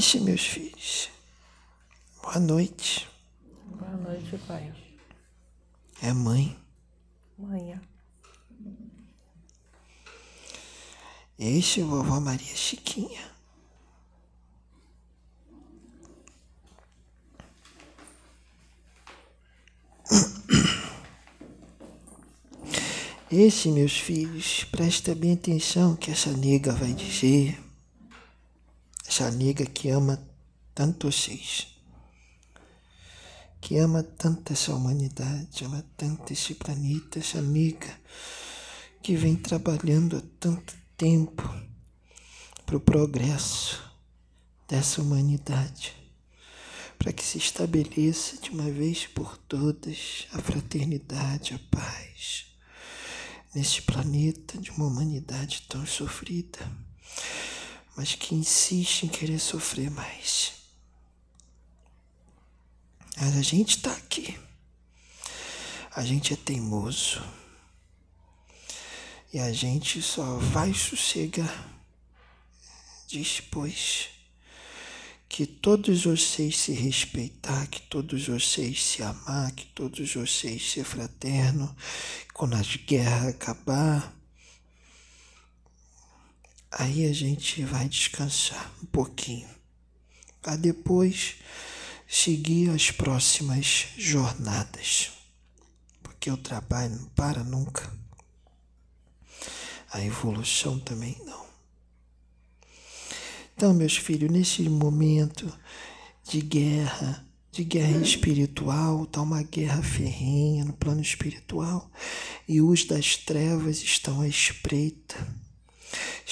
Este, meus filhos. Boa noite. Boa noite, pai. É mãe. Manhã. Este, vovó Maria Chiquinha. Este, meus filhos, presta bem atenção que essa nega vai dizer. Essa nega que ama tanto vocês. Que ama tanto essa humanidade, ama tanto esse planeta, essa nega que vem trabalhando há tanto tempo para o progresso dessa humanidade, para que se estabeleça de uma vez por todas a fraternidade, a paz neste planeta de uma humanidade tão sofrida, mas que insiste em querer sofrer mais. Mas a gente está aqui. A gente é teimoso. E a gente só vai sossegar depois que todos vocês se respeitar, que todos vocês se amar, que todos vocês ser fraterno, quando as guerras acabar, aí a gente vai descansar um pouquinho, para depois seguir as próximas jornadas, porque o trabalho não para nunca, a evolução também não. Então, meus filhos, nesse momento de guerra, de guerra espiritual, está uma guerra ferrenha no plano espiritual, e os das trevas estão à espreita.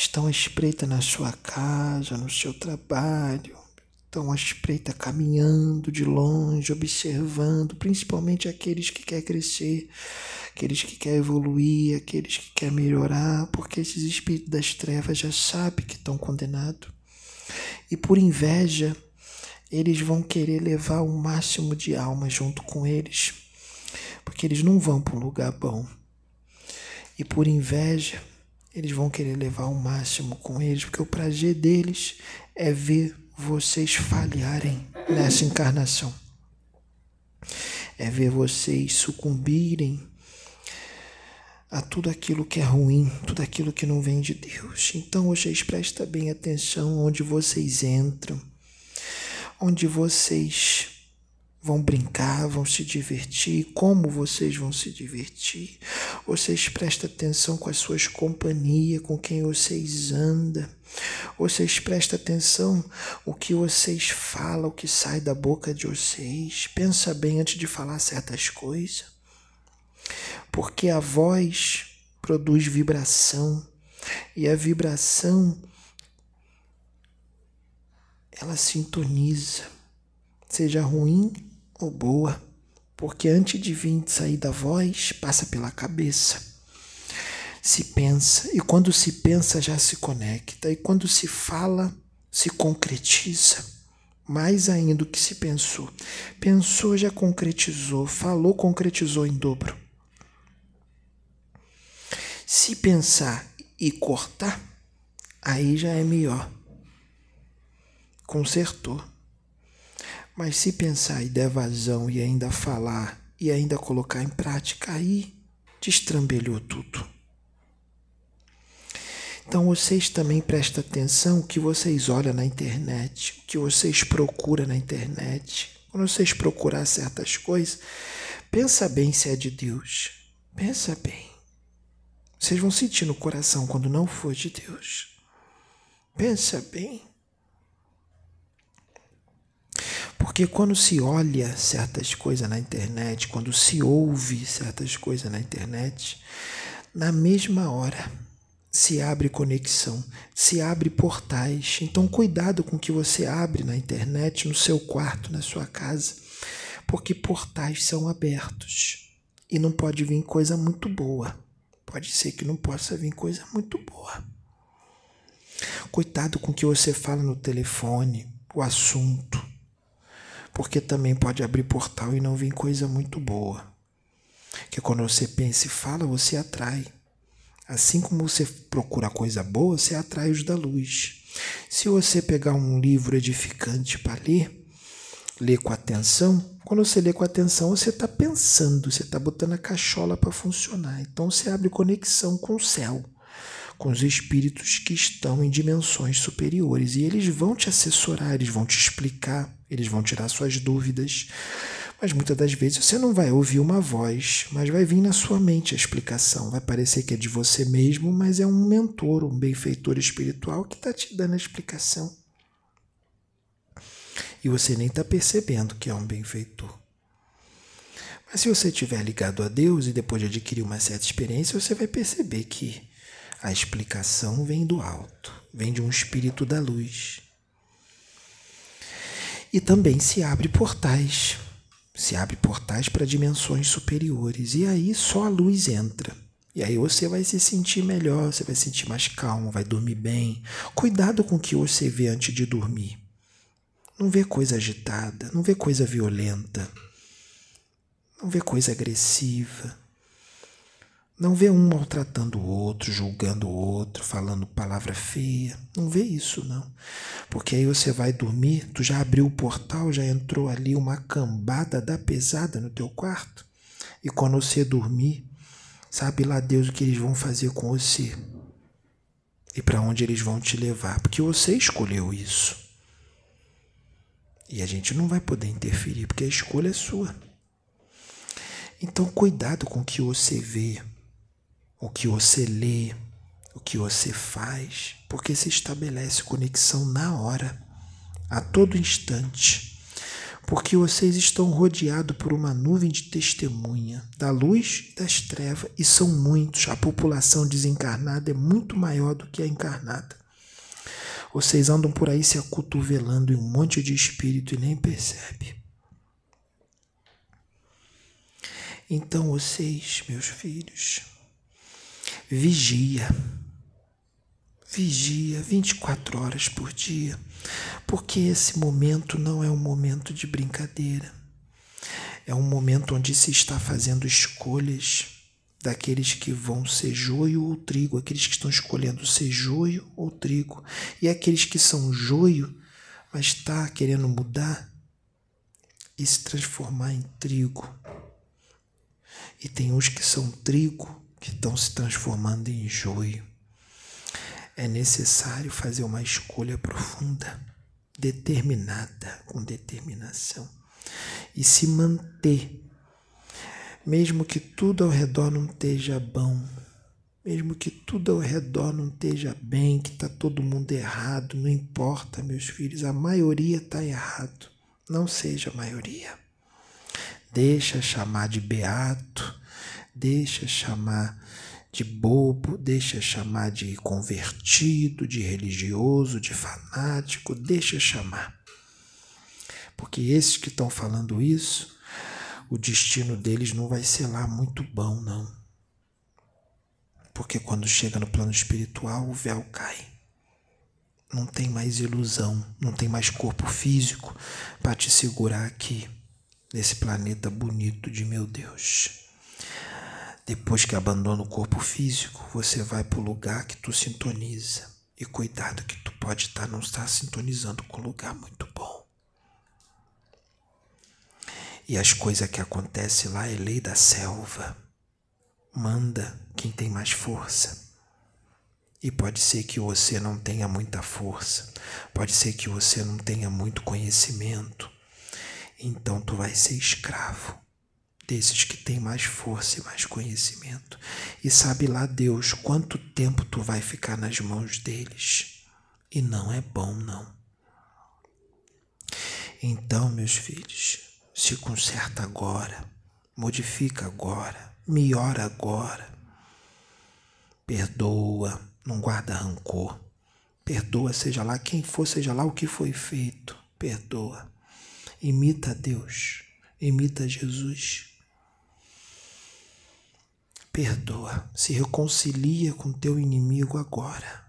Estão à espreita na sua casa, no seu trabalho, estão à espreita caminhando de longe, observando, principalmente aqueles que querem crescer, aqueles que querem evoluir, aqueles que querem melhorar, porque esses espíritos das trevas já sabem que estão condenados e por inveja, eles vão querer levar o máximo de alma junto com eles, porque eles não vão para um lugar bom. E por inveja, eles vão querer levar o máximo com eles, porque o prazer deles é ver vocês falharem nessa encarnação. É ver vocês sucumbirem a tudo aquilo que é ruim, tudo aquilo que não vem de Deus. Então vocês prestem bem atenção onde vocês entram, onde vocês vão brincar, vão se divertir, como vocês vão se divertir. Vocês prestem atenção com as suas companhias, com quem vocês andam. Vocês prestem atenção o que vocês falam, o que sai da boca de vocês. Pensa bem antes de falar certas coisas porque a voz produz vibração e a vibração ela sintoniza, seja ruim ou boa, porque antes de vir sair da voz, passa pela cabeça. Se pensa, e quando se pensa já se conecta, e quando se fala, se concretiza. Mais ainda do que se pensou. Pensou, já concretizou. Falou, concretizou em dobro. Se pensar e cortar, aí já é melhor. Consertou. Mas se pensar e der vazão e ainda falar e ainda colocar em prática, aí destrambelhou tudo. Então vocês também prestem atenção que vocês olham na internet, que vocês procuram na internet. Quando vocês procurar certas coisas, pensa bem se é de Deus. Pensa bem. Vocês vão sentir no coração quando não for de Deus. Pensa bem. Porque quando se olha certas coisas na internet, quando se ouve certas coisas na internet, na mesma hora se abre conexão, se abre portais. Então, cuidado com o que você abre na internet, no seu quarto, na sua casa, porque portais são abertos e não pode vir coisa muito boa pode ser que não possa vir coisa muito boa. Cuidado com o que você fala no telefone, o assunto, porque também pode abrir portal e não vir coisa muito boa. Que quando você pensa e fala, você atrai. Assim como você procura coisa boa, você atrai os da luz. Se você pegar um livro edificante para ler, ler com atenção, quando você lê com atenção, você está pensando, você está botando a cachola para funcionar. Então você abre conexão com o céu, com os espíritos que estão em dimensões superiores. E eles vão te assessorar, eles vão te explicar, eles vão tirar suas dúvidas. Mas muitas das vezes você não vai ouvir uma voz, mas vai vir na sua mente a explicação. Vai parecer que é de você mesmo, mas é um mentor, um benfeitor espiritual que está te dando a explicação. E você nem está percebendo que é um benfeitor. Mas se você estiver ligado a Deus e depois de adquirir uma certa experiência, você vai perceber que a explicação vem do alto, vem de um espírito da luz. E também se abre portais se abre portais para dimensões superiores e aí só a luz entra. E aí você vai se sentir melhor, você vai se sentir mais calmo, vai dormir bem. Cuidado com o que você vê antes de dormir. Não vê coisa agitada, não vê coisa violenta, não vê coisa agressiva. Não vê um maltratando o outro, julgando o outro, falando palavra feia. Não vê isso, não. Porque aí você vai dormir, tu já abriu o portal, já entrou ali uma cambada da pesada no teu quarto. E quando você dormir, sabe lá Deus o que eles vão fazer com você. E para onde eles vão te levar. Porque você escolheu isso. E a gente não vai poder interferir, porque a escolha é sua. Então, cuidado com o que você vê o que você lê, o que você faz, porque se estabelece conexão na hora, a todo instante. Porque vocês estão rodeados por uma nuvem de testemunha da luz e das trevas, e são muitos. A população desencarnada é muito maior do que a encarnada. Vocês andam por aí se acotovelando em um monte de espírito e nem percebe. Então vocês, meus filhos, vigia. Vigia 24 horas por dia, porque esse momento não é um momento de brincadeira. É um momento onde se está fazendo escolhas daqueles que vão ser joio ou trigo, aqueles que estão escolhendo ser joio ou trigo, e aqueles que são joio, mas está querendo mudar e se transformar em trigo. E tem uns que são trigo que estão se transformando em joio. É necessário fazer uma escolha profunda, determinada, com determinação, e se manter, mesmo que tudo ao redor não esteja bom, mesmo que tudo ao redor não esteja bem, que está todo mundo errado, não importa, meus filhos, a maioria está errado. Não seja a maioria. Deixa chamar de beato, deixa chamar de bobo, deixa chamar de convertido, de religioso, de fanático, deixa chamar. Porque esses que estão falando isso, o destino deles não vai ser lá muito bom, não. Porque quando chega no plano espiritual, o véu cai. Não tem mais ilusão, não tem mais corpo físico para te segurar aqui, nesse planeta bonito de meu Deus. Depois que abandona o corpo físico, você vai para o lugar que tu sintoniza. E cuidado que tu pode estar tá, não estar sintonizando com um lugar muito bom. E as coisas que acontecem lá é lei da selva. Manda quem tem mais força. E pode ser que você não tenha muita força, pode ser que você não tenha muito conhecimento. Então tu vai ser escravo desses que têm mais força e mais conhecimento. E sabe lá Deus quanto tempo tu vai ficar nas mãos deles. E não é bom, não. Então, meus filhos, se conserta agora, modifica agora, melhora agora. Perdoa, não guarda rancor. Perdoa, seja lá quem for, seja lá o que foi feito. Perdoa. Imita Deus, imita Jesus. Perdoa, se reconcilia com teu inimigo agora.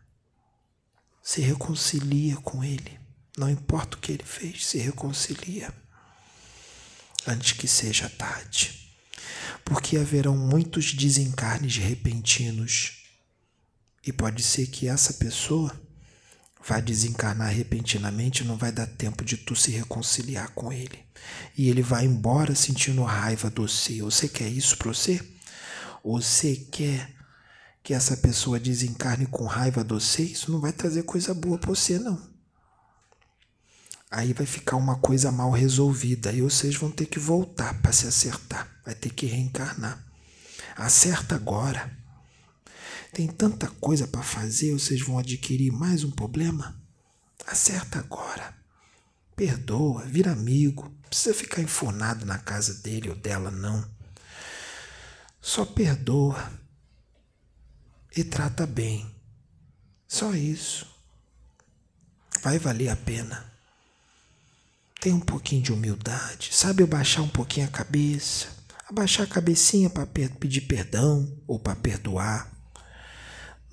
Se reconcilia com ele. Não importa o que ele fez, se reconcilia antes que seja tarde. Porque haverão muitos desencarnes repentinos e pode ser que essa pessoa vai desencarnar repentinamente, não vai dar tempo de tu se reconciliar com ele. E ele vai embora sentindo raiva do você. Você quer isso para você? Você quer que essa pessoa desencarne com raiva de você? Isso não vai trazer coisa boa para você, não. Aí vai ficar uma coisa mal resolvida. Aí vocês vão ter que voltar para se acertar. Vai ter que reencarnar. Acerta agora. Tem tanta coisa para fazer, vocês vão adquirir mais um problema? Acerta agora. Perdoa, vira amigo. Não precisa ficar enfonado na casa dele ou dela, não. Só perdoa e trata bem. Só isso. Vai valer a pena. Tem um pouquinho de humildade, sabe abaixar um pouquinho a cabeça, abaixar a cabecinha para pedir perdão ou para perdoar.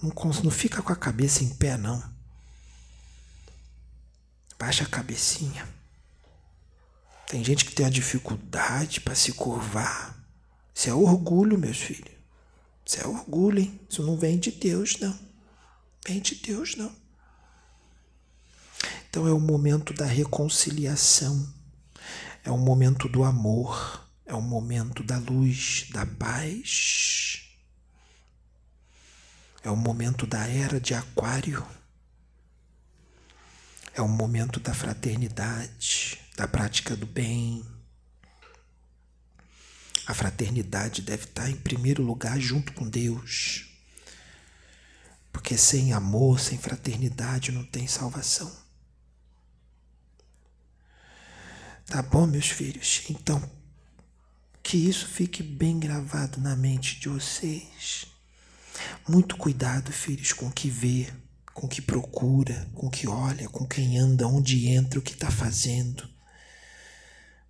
Não, não fica com a cabeça em pé, não. Baixa a cabecinha. Tem gente que tem a dificuldade para se curvar. Isso é orgulho, meus filhos. Isso é orgulho, hein? Isso não vem de Deus, não. Vem de Deus, não. Então é o momento da reconciliação. É o momento do amor. É o momento da luz, da paz. É o momento da era de Aquário. É o momento da fraternidade, da prática do bem. A fraternidade deve estar em primeiro lugar junto com Deus. Porque sem amor, sem fraternidade não tem salvação. Tá bom, meus filhos? Então, que isso fique bem gravado na mente de vocês. Muito cuidado, filhos, com o que vê, com o que procura, com o que olha, com quem anda, onde entra, o que está fazendo.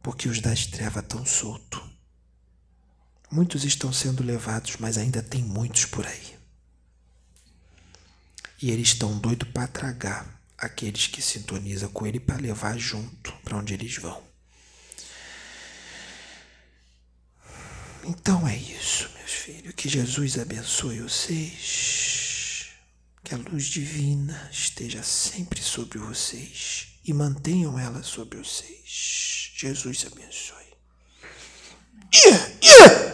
Porque os das trevas estão soltos. Muitos estão sendo levados, mas ainda tem muitos por aí. E eles estão doidos para tragar aqueles que sintonizam com ele para levar junto para onde eles vão. Então é isso, meus filhos. Que Jesus abençoe vocês. Que a luz divina esteja sempre sobre vocês e mantenham ela sobre vocês. Jesus abençoe. 耶耶